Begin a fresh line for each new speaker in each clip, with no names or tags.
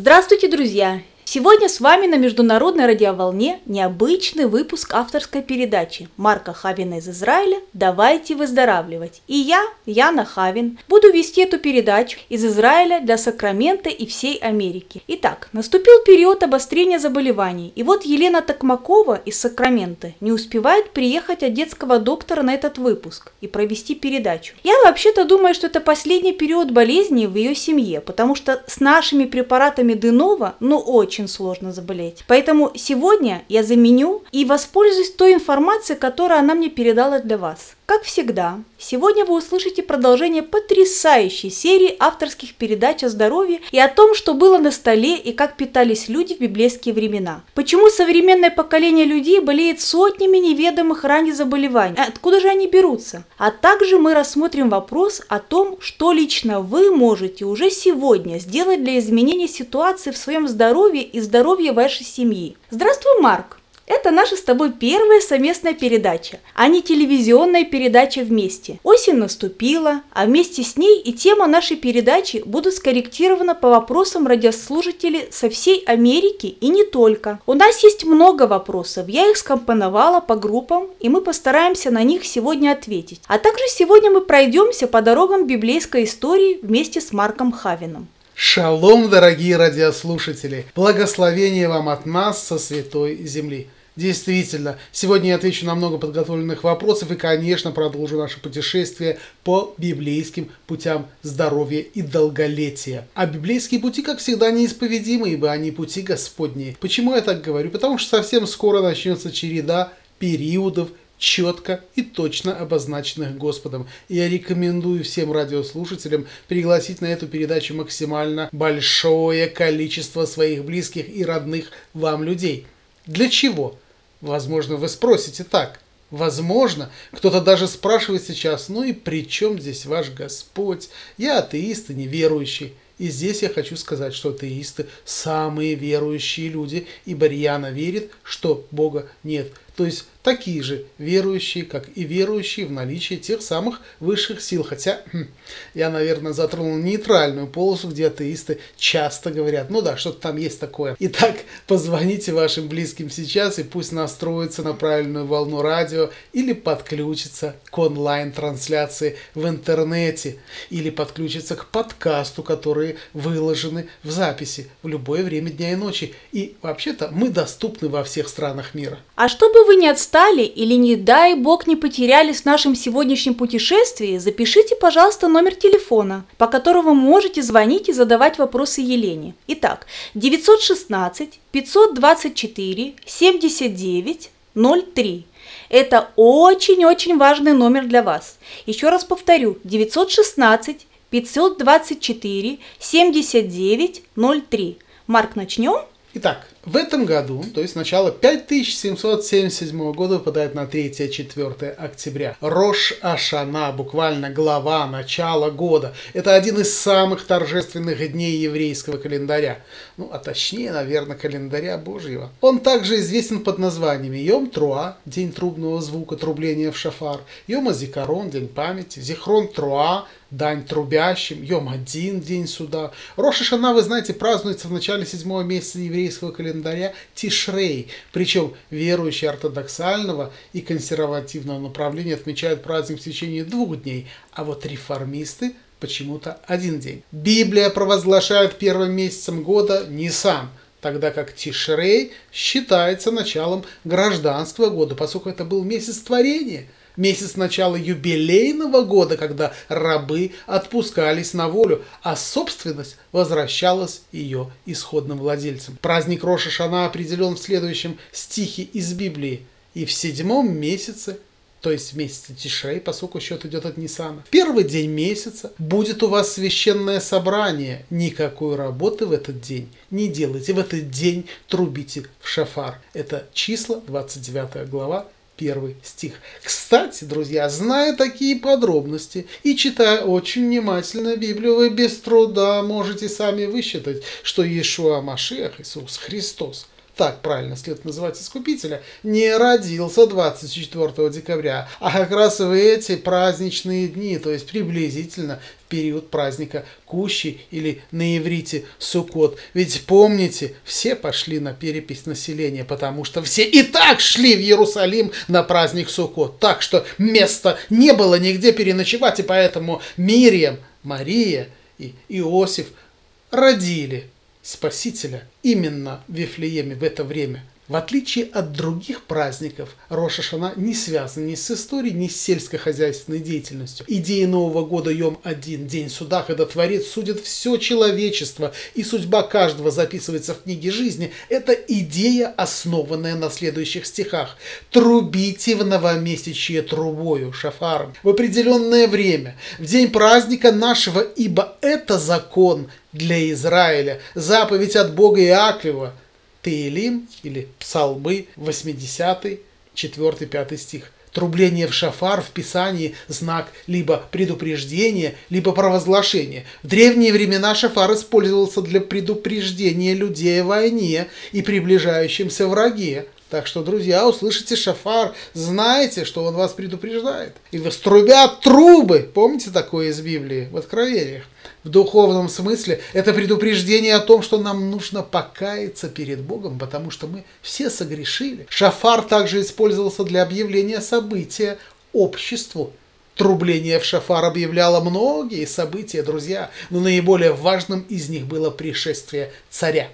Здравствуйте, друзья! Сегодня с вами на Международной радиоволне необычный выпуск авторской передачи Марка Хавина из Израиля «Давайте выздоравливать». И я, Яна Хавин, буду вести эту передачу из Израиля для Сакрамента и всей Америки. Итак, наступил период обострения заболеваний, и вот Елена Токмакова из Сакрамента не успевает приехать от детского доктора на этот выпуск и провести передачу. Я вообще-то думаю, что это последний период болезни в ее семье, потому что с нашими препаратами Денова, ну очень очень сложно заболеть. Поэтому сегодня я заменю и воспользуюсь той информацией, которую она мне передала для вас. Как всегда, сегодня вы услышите продолжение потрясающей серии авторских передач о здоровье и о том, что было на столе и как питались люди в библейские времена. Почему современное поколение людей болеет сотнями неведомых ранее заболеваний? Откуда же они берутся? А также мы рассмотрим вопрос о том, что лично вы можете уже сегодня сделать для изменения ситуации в своем здоровье и здоровье вашей семьи. Здравствуй, Марк! Это наша с тобой первая совместная передача, а не телевизионная передача вместе. Осень наступила, а вместе с ней и тема нашей передачи будут скорректированы по вопросам радиослушателей со всей Америки и не только. У нас есть много вопросов, я их скомпоновала по группам, и мы постараемся на них сегодня ответить. А также сегодня мы пройдемся по дорогам библейской истории вместе с Марком Хавином.
Шалом, дорогие радиослушатели! Благословение вам от нас со святой земли! Действительно, сегодня я отвечу на много подготовленных вопросов и, конечно, продолжу наше путешествие по библейским путям здоровья и долголетия. А библейские пути, как всегда, неисповедимы, ибо они пути Господние. Почему я так говорю? Потому что совсем скоро начнется череда периодов четко и точно обозначенных Господом. Я рекомендую всем радиослушателям пригласить на эту передачу максимально большое количество своих близких и родных вам людей – для чего? Возможно, вы спросите так. Возможно, кто-то даже спрашивает сейчас, ну и при чем здесь ваш Господь? Я атеист и неверующий. И здесь я хочу сказать, что атеисты самые верующие люди, ибо Рьяна верит, что Бога нет. То есть такие же верующие, как и верующие в наличие тех самых высших сил. Хотя хм, я, наверное, затронул нейтральную полосу, где атеисты часто говорят, ну да, что-то там есть такое. Итак, позвоните вашим близким сейчас и пусть настроятся на правильную волну радио или подключатся к онлайн-трансляции в интернете или подключатся к подкасту, которые выложены в записи в любое время дня и ночи. И вообще-то мы доступны во всех странах мира.
А чтобы вы не отстали или, не дай бог, не потерялись в нашем сегодняшнем путешествии, запишите, пожалуйста, номер телефона, по которому можете звонить и задавать вопросы Елене. Итак, 916 524 79 03. Это очень-очень важный номер для вас. Еще раз повторю, 916 524 79 03. Марк, начнем?
Итак, в этом году, то есть начало 5777 года выпадает на 3-4 октября. Рош Ашана, буквально глава, начала года. Это один из самых торжественных дней еврейского календаря. Ну, а точнее, наверное, календаря Божьего. Он также известен под названиями Йом Труа, день трубного звука, трубления в шафар, Йом Азикарон, день памяти, Зихрон Труа, дань трубящим, Йом один день суда. Роша Шана, вы знаете, празднуется в начале седьмого месяца еврейского календаря Тишрей. Причем верующие ортодоксального и консервативного направления отмечают праздник в течение двух дней, а вот реформисты почему-то один день. Библия провозглашает первым месяцем года Нисан, тогда как Тишрей считается началом гражданского года, поскольку это был месяц творения – месяц начала юбилейного года, когда рабы отпускались на волю, а собственность возвращалась ее исходным владельцам. Праздник Роша Шана определен в следующем стихе из Библии. «И в седьмом месяце то есть в месяце Тишрей, поскольку счет идет от Нисана. Первый день месяца будет у вас священное собрание. Никакой работы в этот день не делайте. В этот день трубите в шафар. Это числа, 29 глава, первый стих. Кстати, друзья, зная такие подробности и читая очень внимательно Библию, вы без труда можете сами высчитать, что Иешуа Машиах, Иисус Христос, так правильно следует называть Искупителя, не родился 24 декабря, а как раз в эти праздничные дни, то есть приблизительно период праздника Кущи или на иврите Суккот. Ведь помните, все пошли на перепись населения, потому что все и так шли в Иерусалим на праздник Суккот. Так что места не было нигде переночевать, и поэтому Мирием, Мария и Иосиф родили Спасителя именно в Вифлееме в это время. В отличие от других праздников, Рошашана не связан ни с историей, ни с сельскохозяйственной деятельностью. Идея Нового года Йом-1, День суда, когда Творец судит все человечество, и судьба каждого записывается в книге жизни, это идея, основанная на следующих стихах. «Трубите в новомесячье трубою, шафаром, в определенное время, в день праздника нашего, ибо это закон для Израиля, заповедь от Бога Иаклева, Теилим или Псалмы 80, 4-5 стих. Трубление в шафар в Писании – знак либо предупреждения, либо провозглашения. В древние времена шафар использовался для предупреждения людей о войне и приближающемся враге. Так что, друзья, услышите шафар, знаете, что он вас предупреждает. И струбят трубы. Помните такое из Библии в Откровениях? В духовном смысле это предупреждение о том, что нам нужно покаяться перед Богом, потому что мы все согрешили. Шафар также использовался для объявления события обществу. Трубление в шафар объявляло многие события, друзья, но наиболее важным из них было пришествие царя.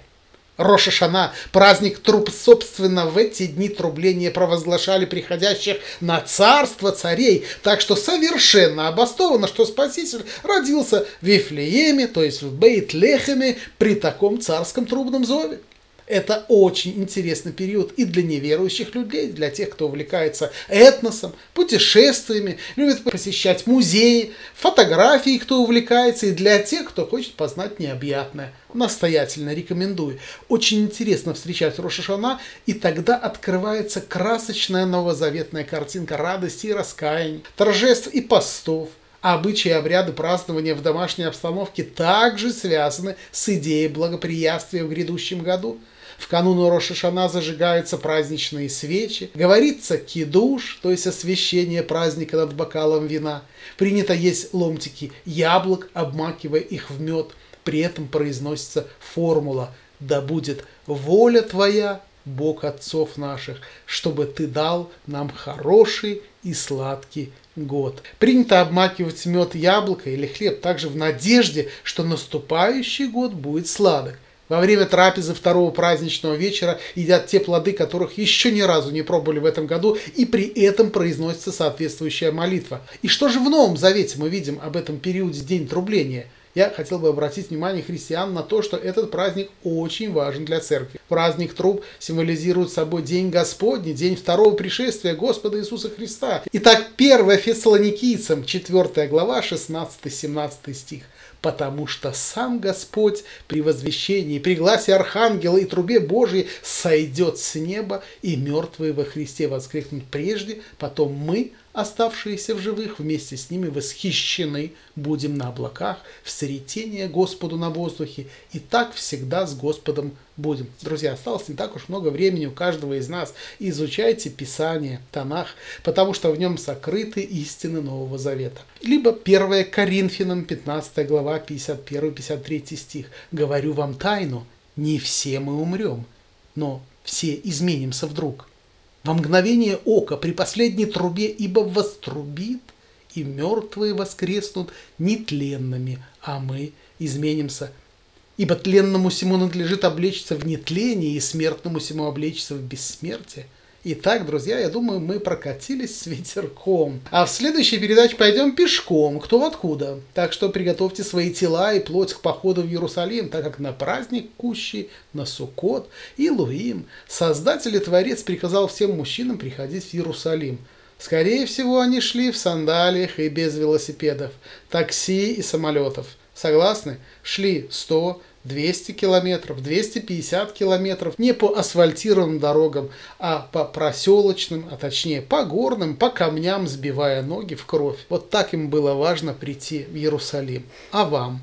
Рошашана, праздник труп, собственно, в эти дни трубления провозглашали приходящих на царство царей, так что совершенно обосновано, что Спаситель родился в Вифлееме, то есть в Бейт-Лехеме, при таком царском трубном зове. Это очень интересный период и для неверующих людей, для тех, кто увлекается этносом, путешествиями, любит посещать музеи, фотографии, кто увлекается, и для тех, кто хочет познать необъятное. Настоятельно рекомендую. Очень интересно встречать Рошашана, и тогда открывается красочная новозаветная картинка радости и раскаяния, торжеств и постов – обычаи и обряды празднования в домашней обстановке также связаны с идеей благоприятствия в грядущем году. В канун Рошашана зажигаются праздничные свечи, говорится кидуш, то есть освящение праздника над бокалом вина. Принято есть ломтики яблок, обмакивая их в мед. При этом произносится формула «Да будет воля твоя, Бог отцов наших, чтобы ты дал нам хороший и сладкий год. Принято обмакивать мед яблоко или хлеб также в надежде, что наступающий год будет сладок. Во время трапезы второго праздничного вечера едят те плоды, которых еще ни разу не пробовали в этом году, и при этом произносится соответствующая молитва. И что же в Новом Завете мы видим об этом периоде День Трубления? Я хотел бы обратить внимание христиан на то, что этот праздник очень важен для церкви. Праздник труб символизирует собой День Господний, день второго пришествия Господа Иисуса Христа. Итак, 1 Фессалоникийцам, 4 глава, 16-17 стих потому что сам Господь при возвещении, при гласе Архангела и трубе Божьей сойдет с неба, и мертвые во Христе воскрикнут прежде, потом мы, оставшиеся в живых, вместе с ними восхищены будем на облаках, в сретение Господу на воздухе, и так всегда с Господом будем. Друзья, осталось не так уж много времени у каждого из нас. Изучайте Писание, Танах, потому что в нем сокрыты истины Нового Завета. Либо 1 Коринфянам, 15 глава, 51-53 стих. «Говорю вам тайну, не все мы умрем, но все изменимся вдруг» во мгновение ока при последней трубе, ибо вострубит, и мертвые воскреснут нетленными, а мы изменимся. Ибо тленному всему надлежит облечься в нетление, и смертному всему облечься в бессмертие. Итак, друзья, я думаю, мы прокатились с ветерком. А в следующей передаче пойдем пешком, кто откуда. Так что приготовьте свои тела и плоть к походу в Иерусалим, так как на праздник Кущи, на Суккот и Луим Создатель и Творец приказал всем мужчинам приходить в Иерусалим. Скорее всего, они шли в сандалиях и без велосипедов, такси и самолетов. Согласны? Шли 100, 200 километров, 250 километров не по асфальтированным дорогам, а по проселочным, а точнее по горным, по камням, сбивая ноги в кровь. Вот так им было важно прийти в Иерусалим. А вам?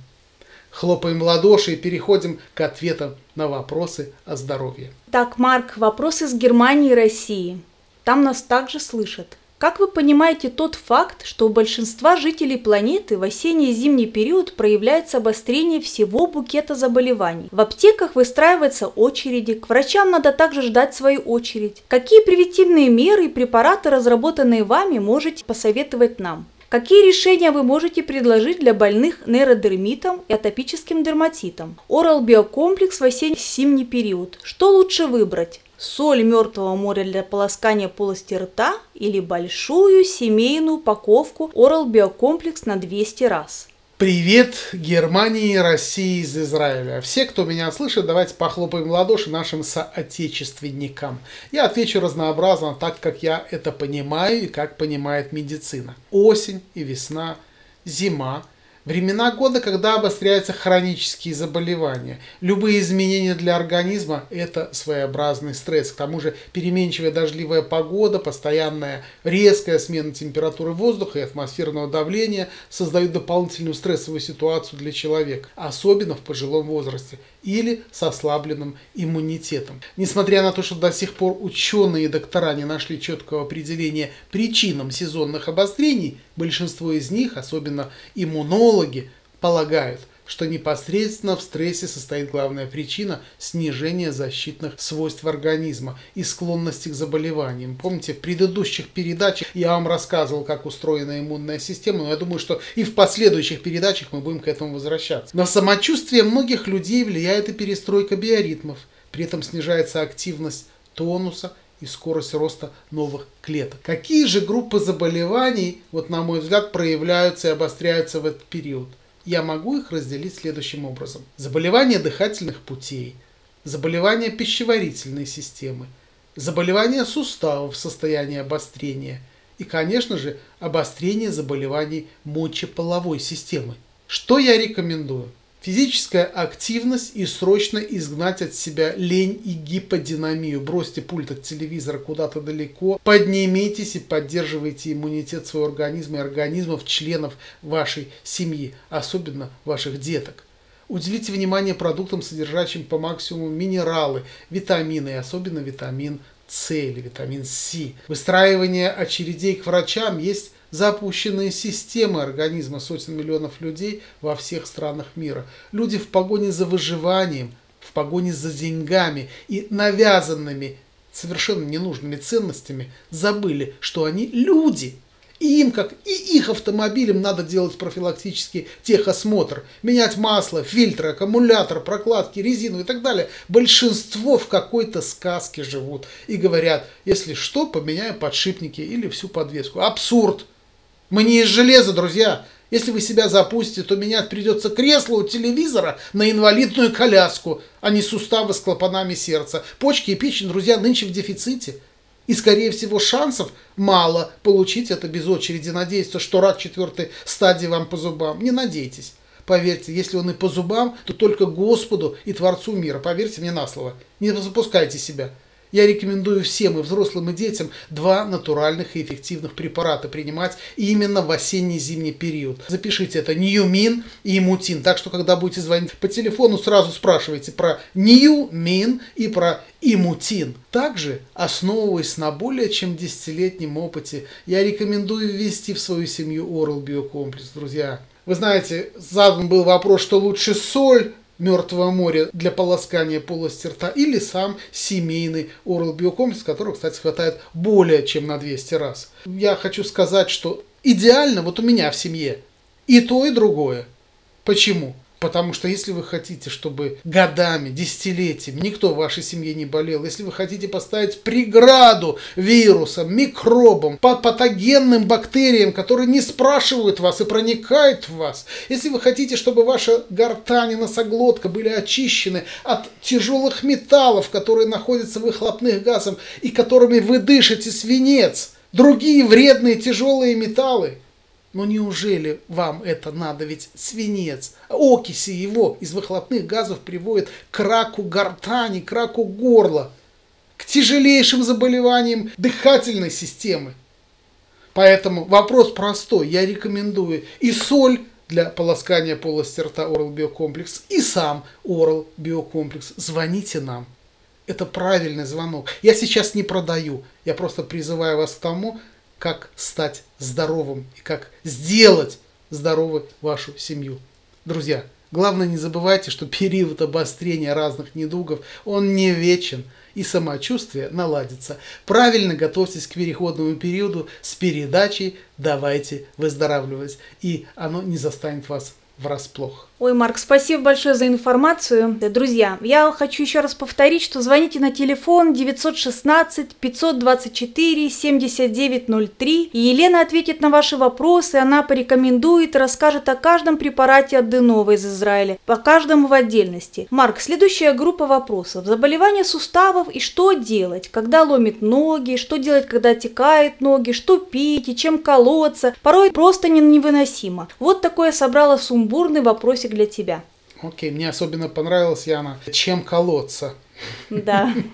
Хлопаем ладоши и переходим к ответам на вопросы о здоровье.
Так, Марк, вопрос из Германии и России. Там нас также слышат. Как вы понимаете тот факт, что у большинства жителей планеты в осенний и зимний период проявляется обострение всего букета заболеваний? В аптеках выстраиваются очереди, к врачам надо также ждать свою очередь. Какие превентивные меры и препараты, разработанные вами, можете посоветовать нам? Какие решения вы можете предложить для больных нейродермитом и атопическим дерматитом? Орал биокомплекс в осенне-зимний период. Что лучше выбрать? Соль мертвого моря для полоскания полости рта или большую семейную упаковку Oral Биокомплекс на 200 раз.
Привет Германии, России из Израиля. Все, кто меня слышит, давайте похлопаем в ладоши нашим соотечественникам. Я отвечу разнообразно, так как я это понимаю и как понимает медицина. Осень и весна, зима – Времена года, когда обостряются хронические заболевания. Любые изменения для организма – это своеобразный стресс. К тому же переменчивая дождливая погода, постоянная резкая смена температуры воздуха и атмосферного давления создают дополнительную стрессовую ситуацию для человека, особенно в пожилом возрасте или с ослабленным иммунитетом. Несмотря на то, что до сих пор ученые и доктора не нашли четкого определения причинам сезонных обострений, большинство из них, особенно иммунологи, полагают – что непосредственно в стрессе состоит главная причина снижения защитных свойств организма и склонности к заболеваниям. Помните, в предыдущих передачах я вам рассказывал, как устроена иммунная система, но я думаю, что и в последующих передачах мы будем к этому возвращаться. На самочувствие многих людей влияет и перестройка биоритмов. При этом снижается активность тонуса, и скорость роста новых клеток. Какие же группы заболеваний, вот на мой взгляд, проявляются и обостряются в этот период? Я могу их разделить следующим образом. Заболевания дыхательных путей, заболевания пищеварительной системы, заболевания суставов в состоянии обострения и, конечно же, обострение заболеваний мочеполовой системы. Что я рекомендую? Физическая активность и срочно изгнать от себя лень и гиподинамию. Бросьте пульт от телевизора куда-то далеко, поднимитесь и поддерживайте иммунитет своего организма и организмов членов вашей семьи, особенно ваших деток. Уделите внимание продуктам, содержащим по максимуму минералы, витамины, и особенно витамин С или витамин С. Выстраивание очередей к врачам есть запущенные системы организма сотен миллионов людей во всех странах мира. Люди в погоне за выживанием, в погоне за деньгами и навязанными совершенно ненужными ценностями забыли, что они люди. И им, как и их автомобилям, надо делать профилактический техосмотр, менять масло, фильтры, аккумулятор, прокладки, резину и так далее. Большинство в какой-то сказке живут и говорят, если что, поменяю подшипники или всю подвеску. Абсурд! Мы не из железа, друзья. Если вы себя запустите, то менять придется кресло у телевизора на инвалидную коляску, а не суставы с клапанами сердца. Почки и печень, друзья, нынче в дефиците. И, скорее всего, шансов мало получить это без очереди. Надеяться, что рак четвертой стадии вам по зубам. Не надейтесь. Поверьте, если он и по зубам, то только Господу и Творцу мира. Поверьте мне на слово. Не запускайте себя. Я рекомендую всем, и взрослым, и детям, два натуральных и эффективных препарата принимать именно в осенне-зимний период. Запишите это Ньюмин и Имутин. Так что, когда будете звонить по телефону, сразу спрашивайте про Ньюмин и про Имутин. Также, основываясь на более чем десятилетнем опыте, я рекомендую ввести в свою семью Oral Биокомплекс, друзья. Вы знаете, задан был вопрос, что лучше соль Мертвого моря для полоскания полости рта или сам семейный Oral биокомплекс, которого, кстати, хватает более чем на 200 раз. Я хочу сказать, что идеально вот у меня в семье и то, и другое. Почему? Потому что если вы хотите, чтобы годами, десятилетиями никто в вашей семье не болел, если вы хотите поставить преграду вирусам, микробам, патогенным бактериям, которые не спрашивают вас и проникают в вас, если вы хотите, чтобы ваша гортань и носоглотка были очищены от тяжелых металлов, которые находятся в выхлопных газах и которыми вы дышите свинец, другие вредные тяжелые металлы – но неужели вам это надо? Ведь свинец, окиси его из выхлопных газов приводят к раку гортани, к раку горла, к тяжелейшим заболеваниям дыхательной системы. Поэтому вопрос простой. Я рекомендую и соль для полоскания полости рта Oral Биокомплекс и сам Oral Биокомплекс. Звоните нам. Это правильный звонок. Я сейчас не продаю. Я просто призываю вас к тому, как стать здоровым и как сделать здоровой вашу семью. Друзья, главное не забывайте, что период обострения разных недугов, он не вечен – и самочувствие наладится. Правильно готовьтесь к переходному периоду с передачей «Давайте выздоравливать», и оно не застанет вас врасплох.
Ой, Марк, спасибо большое за информацию. Друзья, я хочу еще раз повторить, что звоните на телефон 916 524 7903, и Елена ответит на ваши вопросы, она порекомендует, расскажет о каждом препарате от Денова из Израиля, по каждому в отдельности. Марк, следующая группа вопросов. Заболевания суставов и что делать, когда ломит ноги, что делать, когда отекают ноги, что пить и чем колоться. Порой просто невыносимо. Вот такое собрала сумбурный вопрос вопросик для тебя.
Окей, мне особенно понравилось, Яна, чем колоться.
Да.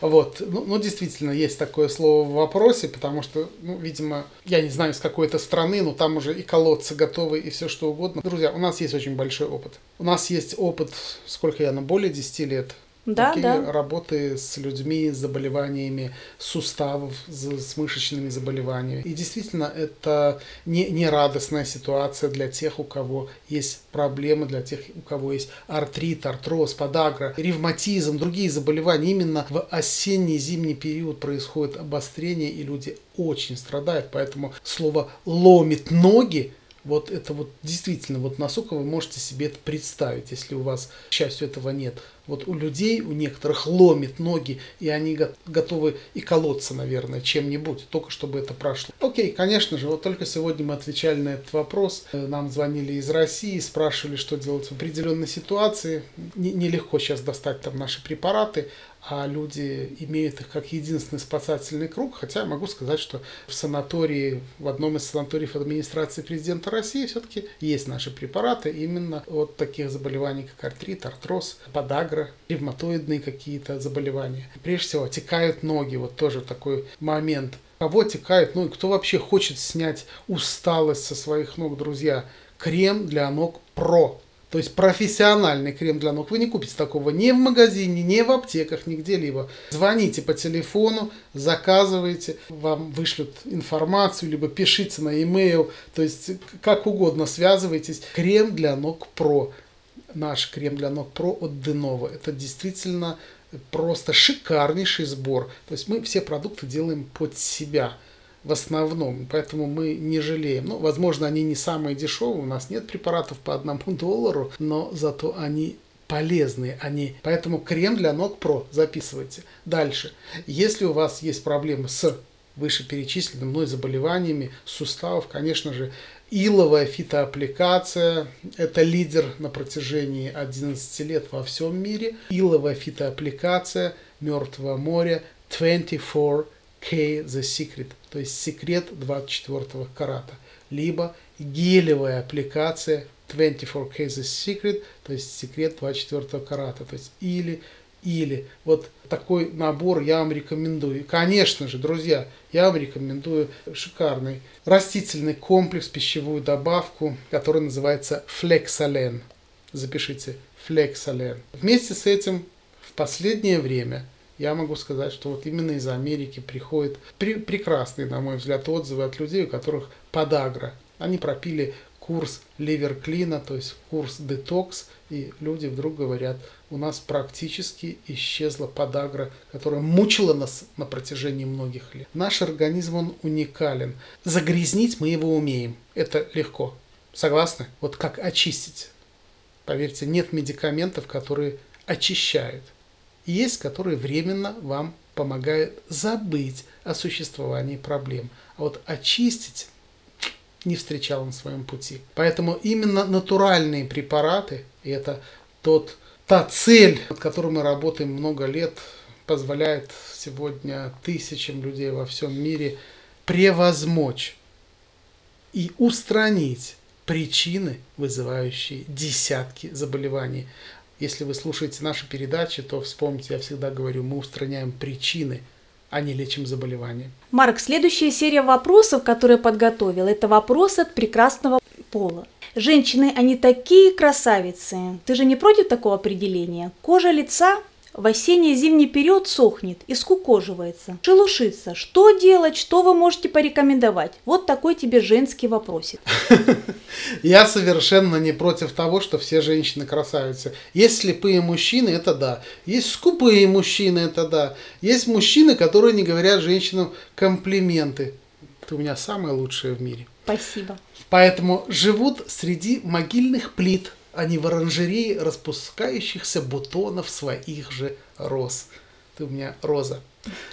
Вот, ну, ну, действительно, есть такое слово в вопросе, потому что, ну, видимо, я не знаю, с какой-то страны, но там уже и колодцы готовы, и все что угодно. Друзья, у нас есть очень большой опыт. У нас есть опыт, сколько я, на более 10 лет
да,
Такие
да.
работы с людьми с заболеваниями суставов, с мышечными заболеваниями. И действительно, это не, не радостная ситуация для тех, у кого есть проблемы, для тех, у кого есть артрит, артроз, подагра, ревматизм, другие заболевания. Именно в осенний зимний период происходит обострение, и люди очень страдают. Поэтому слово «ломит ноги» Вот это вот действительно, вот насколько вы можете себе это представить, если у вас, к счастью, этого нет. Вот у людей, у некоторых ломит ноги, и они готовы и колоться, наверное, чем-нибудь, только чтобы это прошло. Окей, конечно же, вот только сегодня мы отвечали на этот вопрос. Нам звонили из России, спрашивали, что делать в определенной ситуации. Нелегко сейчас достать там наши препараты, а люди имеют их как единственный спасательный круг, хотя могу сказать, что в санатории, в одном из санаториев администрации президента России все-таки есть наши препараты именно от таких заболеваний, как артрит, артроз, подагра, ревматоидные какие-то заболевания. Прежде всего, текают ноги, вот тоже такой момент. Кого текают ноги, кто вообще хочет снять усталость со своих ног, друзья? Крем для ног Про то есть профессиональный крем для ног. Вы не купите такого ни в магазине, ни в аптеках, ни где-либо. Звоните по телефону, заказывайте, вам вышлют информацию, либо пишите на e-mail. То есть как угодно связывайтесь. Крем для ног Про. Наш крем для ног Про от Denova. Это действительно просто шикарнейший сбор. То есть мы все продукты делаем под себя в основном, поэтому мы не жалеем. Ну, возможно, они не самые дешевые, у нас нет препаратов по одному доллару, но зато они полезные они. Поэтому крем для ног Про записывайте. Дальше. Если у вас есть проблемы с вышеперечисленными мной заболеваниями суставов, конечно же, иловая фитоаппликация – это лидер на протяжении 11 лет во всем мире. Иловая фитоаппликация Мертвого моря 24 K The Secret, то есть секрет 24 карата, либо гелевая аппликация 24K The Secret, то есть секрет 24 карата, то есть или или вот такой набор я вам рекомендую. Конечно же, друзья, я вам рекомендую шикарный растительный комплекс, пищевую добавку, который называется Flexalen. Запишите Flexalen. Вместе с этим в последнее время я могу сказать, что вот именно из Америки приходят при, прекрасные, на мой взгляд, отзывы от людей, у которых подагра. Они пропили курс ливерклина, то есть курс детокс, и люди вдруг говорят, у нас практически исчезла подагра, которая мучила нас на протяжении многих лет. Наш организм, он уникален. Загрязнить мы его умеем. Это легко. Согласны? Вот как очистить. Поверьте, нет медикаментов, которые очищают есть, которые временно вам помогают забыть о существовании проблем. А вот очистить не встречал на своем пути. Поэтому именно натуральные препараты, и это тот, та цель, над которой мы работаем много лет, позволяет сегодня тысячам людей во всем мире превозмочь и устранить причины, вызывающие десятки заболеваний. Если вы слушаете наши передачи, то вспомните, я всегда говорю, мы устраняем причины, а не лечим заболевания.
Марк, следующая серия вопросов, которые я подготовил, это вопросы от прекрасного пола. Женщины, они такие красавицы. Ты же не против такого определения? Кожа лица в осенне-зимний период сохнет и скукоживается, шелушится. Что делать, что вы можете порекомендовать? Вот такой тебе женский вопросик.
Я совершенно не против того, что все женщины красавицы. Есть слепые мужчины, это да. Есть скупые мужчины, это да. Есть мужчины, которые не говорят женщинам комплименты. Ты у меня самая лучшая в мире.
Спасибо.
Поэтому живут среди могильных плит, а не в оранжерее распускающихся бутонов своих же роз. Ты у меня роза.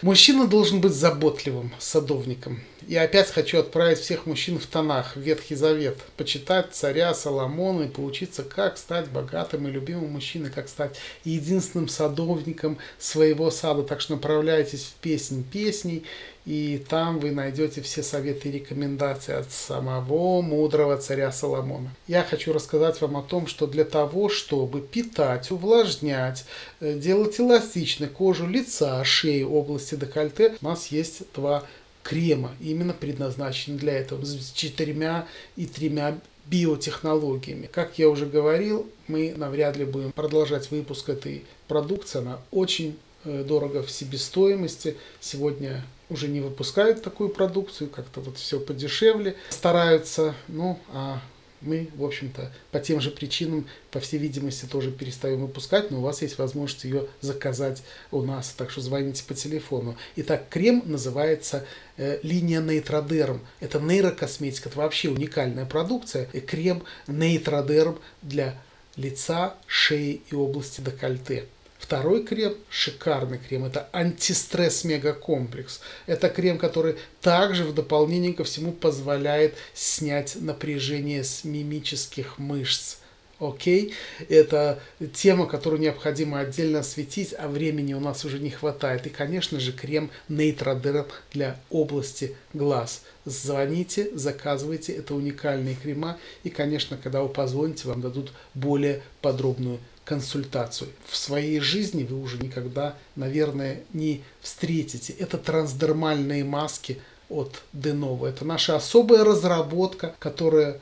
Мужчина должен быть заботливым садовником. Я опять хочу отправить всех мужчин в тонах, в Ветхий Завет, почитать царя Соломона и поучиться, как стать богатым и любимым мужчиной, как стать единственным садовником своего сада. Так что направляйтесь в песнь песней, и там вы найдете все советы и рекомендации от самого мудрого царя Соломона. Я хочу рассказать вам о том, что для того, чтобы питать, увлажнять, э, делать эластичной кожу лица, шеи, области декольте, у нас есть два крема, именно предназначены для этого, с четырьмя и тремя биотехнологиями. Как я уже говорил, мы навряд ли будем продолжать выпуск этой продукции. Она очень э, дорого в себестоимости. Сегодня уже не выпускают такую продукцию, как-то вот все подешевле стараются. Ну, а мы, в общем-то, по тем же причинам, по всей видимости, тоже перестаем выпускать, но у вас есть возможность ее заказать у нас, так что звоните по телефону. Итак, крем называется э, линия Нейтродерм. Это нейрокосметика, это вообще уникальная продукция. И крем Нейтродерм для лица, шеи и области декольте. Второй крем, шикарный крем, это антистресс мегакомплекс. Это крем, который также в дополнение ко всему позволяет снять напряжение с мимических мышц. Окей, это тема, которую необходимо отдельно осветить, а времени у нас уже не хватает. И, конечно же, крем Нейтродерм для области глаз. Звоните, заказывайте, это уникальные крема. И, конечно, когда вы позвоните, вам дадут более подробную консультацию. В своей жизни вы уже никогда, наверное, не встретите. Это трансдермальные маски от Denova. Это наша особая разработка, которая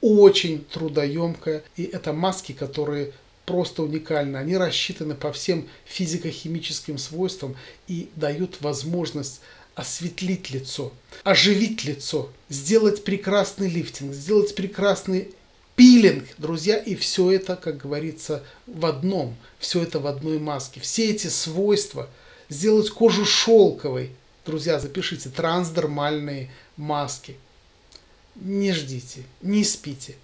очень трудоемкая. И это маски, которые просто уникальны. Они рассчитаны по всем физико-химическим свойствам и дают возможность осветлить лицо, оживить лицо, сделать прекрасный лифтинг, сделать прекрасный пилинг, друзья, и все это, как говорится, в одном, все это в одной маске. Все эти свойства, сделать кожу шелковой, друзья, запишите, трансдермальные маски. Не ждите, не спите,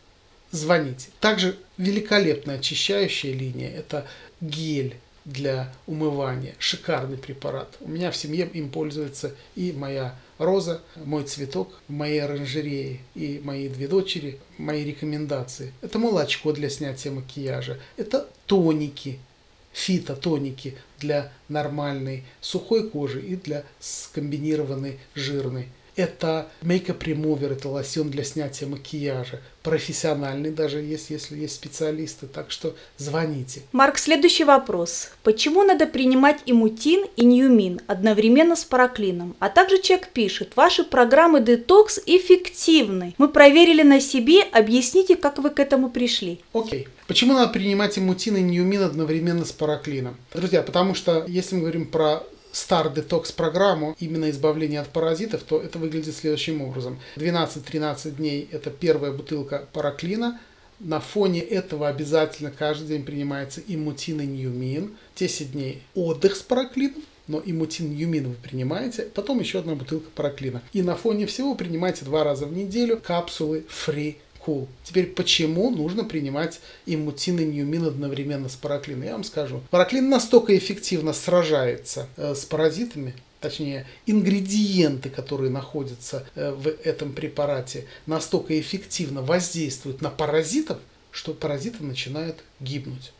звоните. Также великолепная очищающая линия – это гель для умывания. Шикарный препарат. У меня в семье им пользуется и моя роза, мой цветок в моей оранжерее и мои две дочери, мои рекомендации. Это молочко для снятия макияжа, это тоники, фитотоники для нормальной сухой кожи и для скомбинированной жирной это мейкап ремувер, это лосьон для снятия макияжа. Профессиональный даже есть, если есть специалисты. Так что звоните.
Марк, следующий вопрос. Почему надо принимать имутин и ньюмин одновременно с параклином? А также человек пишет, ваши программы детокс эффективны. Мы проверили на себе, объясните, как вы к этому пришли.
Окей. Okay. Почему надо принимать имутин и ньюмин одновременно с параклином? Друзья, потому что если мы говорим про Star Detox программу, именно избавление от паразитов, то это выглядит следующим образом. 12-13 дней это первая бутылка параклина, на фоне этого обязательно каждый день принимается иммутин и ньюмин. 10 дней отдых с параклином, но иммутин ньюмин вы принимаете, потом еще одна бутылка параклина. И на фоне всего принимайте два раза в неделю капсулы Free cool. Теперь почему нужно принимать иммутин и ньюмин одновременно с параклином? Я вам скажу. Параклин настолько эффективно сражается э, с паразитами, точнее, ингредиенты, которые находятся э, в этом препарате, настолько эффективно воздействуют на паразитов, что паразиты начинают гибнуть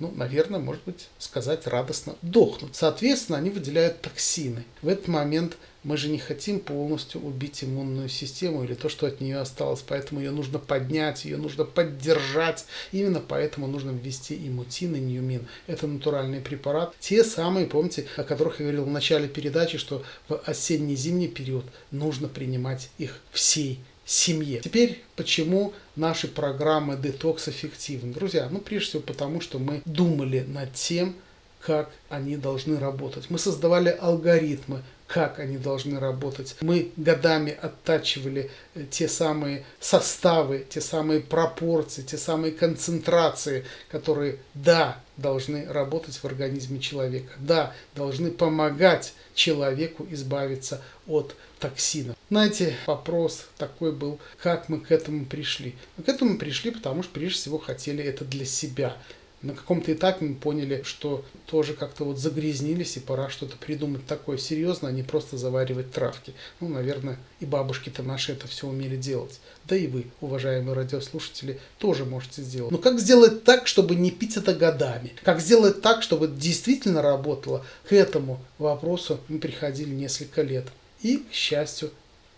ну, наверное, может быть, сказать радостно, дохнут. Соответственно, они выделяют токсины. В этот момент мы же не хотим полностью убить иммунную систему или то, что от нее осталось. Поэтому ее нужно поднять, ее нужно поддержать. Именно поэтому нужно ввести иммутин и ньюмин. Это натуральный препарат. Те самые, помните, о которых я говорил в начале передачи, что в осенне-зимний период нужно принимать их всей семье. Теперь, почему наши программы детокс эффективны? Друзья, ну прежде всего потому, что мы думали над тем, как они должны работать. Мы создавали алгоритмы, как они должны работать. Мы годами оттачивали э, те самые составы, те самые пропорции, те самые концентрации, которые, да, должны работать в организме человека, да, должны помогать человеку избавиться от токсинов. Знаете, вопрос такой был, как мы к этому пришли. Мы к этому пришли, потому что прежде всего хотели это для себя на каком-то этапе мы поняли, что тоже как-то вот загрязнились, и пора что-то придумать такое серьезное, а не просто заваривать травки. Ну, наверное, и бабушки-то наши это все умели делать. Да и вы, уважаемые радиослушатели, тоже можете сделать. Но как сделать так, чтобы не пить это годами? Как сделать так, чтобы действительно работало? К этому вопросу мы приходили несколько лет. И, к счастью,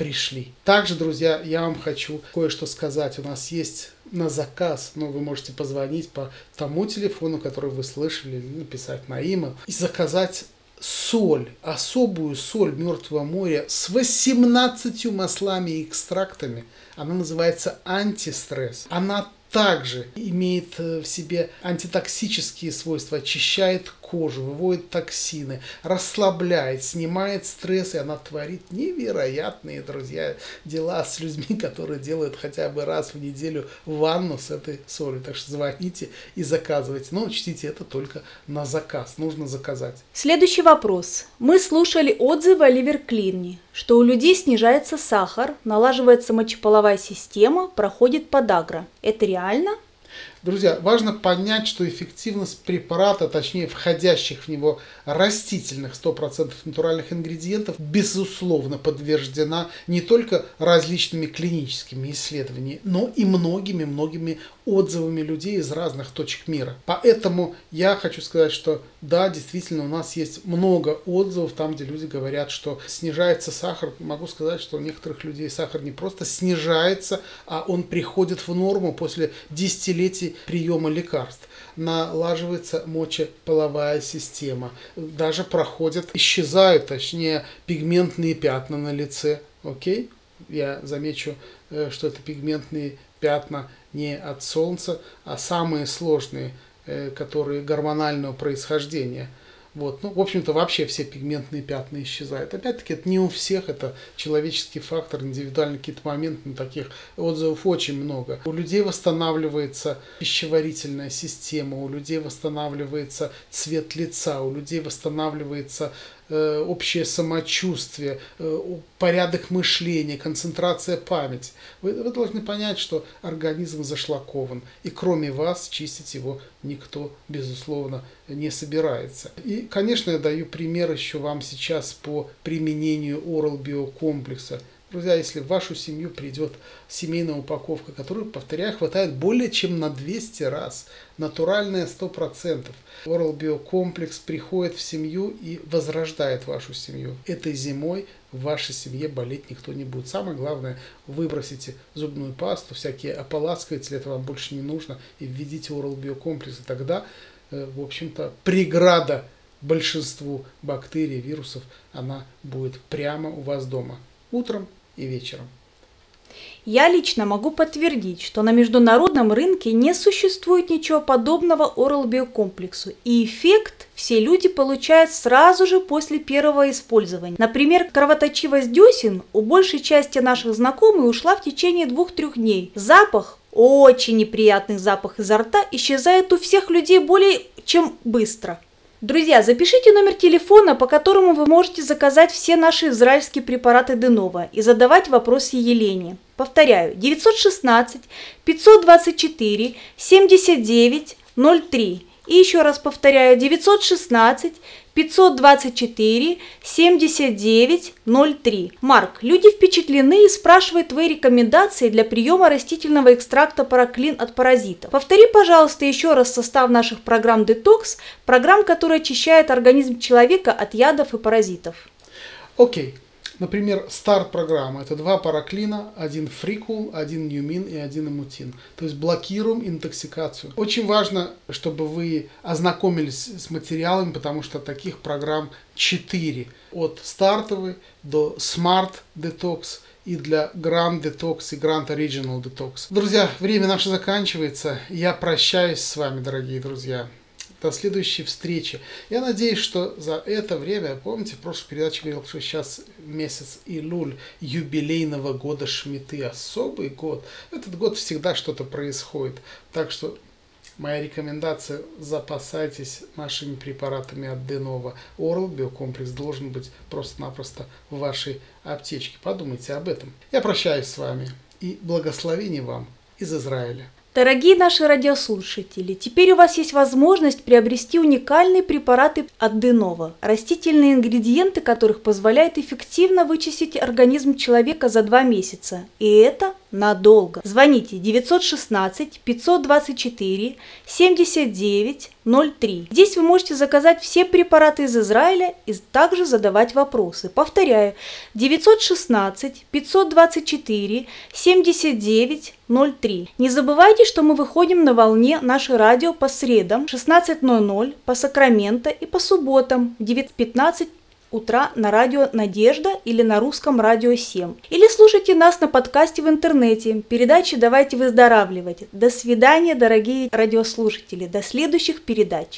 пришли. Также, друзья, я вам хочу кое-что сказать. У нас есть на заказ, но вы можете позвонить по тому телефону, который вы слышали, написать на имя и заказать соль, особую соль Мертвого моря с 18 маслами и экстрактами. Она называется антистресс. Она также имеет э, в себе антитоксические свойства, очищает кожу, выводит токсины, расслабляет, снимает стресс, и она творит невероятные, друзья, дела с людьми, которые делают хотя бы раз в неделю ванну с этой солью. Так что звоните и заказывайте. Но учтите, это только на заказ. Нужно заказать.
Следующий вопрос. Мы слушали отзывы о ливерклине, что у людей снижается сахар, налаживается мочеполовая система, проходит подагра. Это реально?
Друзья, важно понять, что эффективность препарата, точнее входящих в него растительных 100% натуральных ингредиентов, безусловно подтверждена не только различными клиническими исследованиями, но и многими-многими отзывами людей из разных точек мира. Поэтому я хочу сказать, что да, действительно у нас есть много отзывов там, где люди говорят, что снижается сахар. Могу сказать, что у некоторых людей сахар не просто снижается, а он приходит в норму после десятилетий приема лекарств налаживается мочеполовая система. Даже проходят, исчезают, точнее, пигментные пятна на лице. Окей? Я замечу, э, что это пигментные пятна не от солнца, а самые сложные, э, которые гормонального происхождения – вот. Ну, в общем-то, вообще все пигментные пятна исчезают. Опять-таки, это не у всех, это человеческий фактор, индивидуальный какие-то моменты, но таких отзывов очень много. У людей восстанавливается пищеварительная система, у людей восстанавливается цвет лица, у людей восстанавливается общее самочувствие, э, порядок мышления, концентрация памяти. Вы, вы должны понять, что организм зашлакован, и кроме вас чистить его никто, безусловно, не собирается. И, конечно, я даю пример еще вам сейчас по применению Oral биокомплекса. Друзья, если в вашу семью придет семейная упаковка, которую, повторяю, хватает более чем на 200 раз, натуральная 100%, Oral Биокомплекс приходит в семью и возрождает вашу семью. Этой зимой в вашей семье болеть никто не будет. Самое главное, выбросите зубную пасту, всякие ополаскиватели, это вам больше не нужно, и введите Oral Биокомплекс, и тогда, э, в общем-то, преграда большинству бактерий, вирусов, она будет прямо у вас дома. Утром и вечером.
Я лично могу подтвердить, что на международном рынке не существует ничего подобного Oral биокомплексу, и эффект все люди получают сразу же после первого использования. Например, кровоточивость десен у большей части наших знакомых ушла в течение двух-трех дней. Запах очень неприятный запах изо рта исчезает у всех людей более чем быстро. Друзья, запишите номер телефона, по которому вы можете заказать все наши израильские препараты Денова и задавать вопросы Елене. Повторяю, 916 524 79 03. И еще раз повторяю, 916 524 79 03. Марк, люди впечатлены и спрашивают твои рекомендации для приема растительного экстракта параклин от паразитов. Повтори, пожалуйста, еще раз состав наших программ Детокс, программ, которые очищают организм человека от ядов и паразитов.
Окей. Okay. Например, старт программы – это два параклина, один фрикул, один ньюмин и один эмутин. То есть блокируем интоксикацию. Очень важно, чтобы вы ознакомились с материалами, потому что таких программ 4. От стартовой до Detox и для Grand Detox и Grand Original Detox. Друзья, время наше заканчивается. Я прощаюсь с вами, дорогие друзья. До следующей встречи. Я надеюсь, что за это время, помните, в прошлой передаче говорил, что сейчас месяц Илюль юбилейного года Шмиты, особый год. Этот год всегда что-то происходит. Так что Моя рекомендация – запасайтесь нашими препаратами от Денова. Орл биокомплекс должен быть просто-напросто в вашей аптечке. Подумайте об этом. Я прощаюсь с вами и благословений вам из Израиля.
Дорогие наши радиослушатели, теперь у вас есть возможность приобрести уникальные препараты от Денова, растительные ингредиенты которых позволяют эффективно вычистить организм человека за два месяца. И это надолго. Звоните 916 524 79 03. Здесь вы можете заказать все препараты из Израиля и также задавать вопросы. Повторяю, 916 524 79 03. Не забывайте, что мы выходим на волне наше радио по средам 16.00 по Сакраменто и по субботам 9.15 утра на радио «Надежда» или на русском радио 7. Или слушайте нас на подкасте в интернете. Передачи «Давайте выздоравливать». До свидания, дорогие радиослушатели. До следующих передач.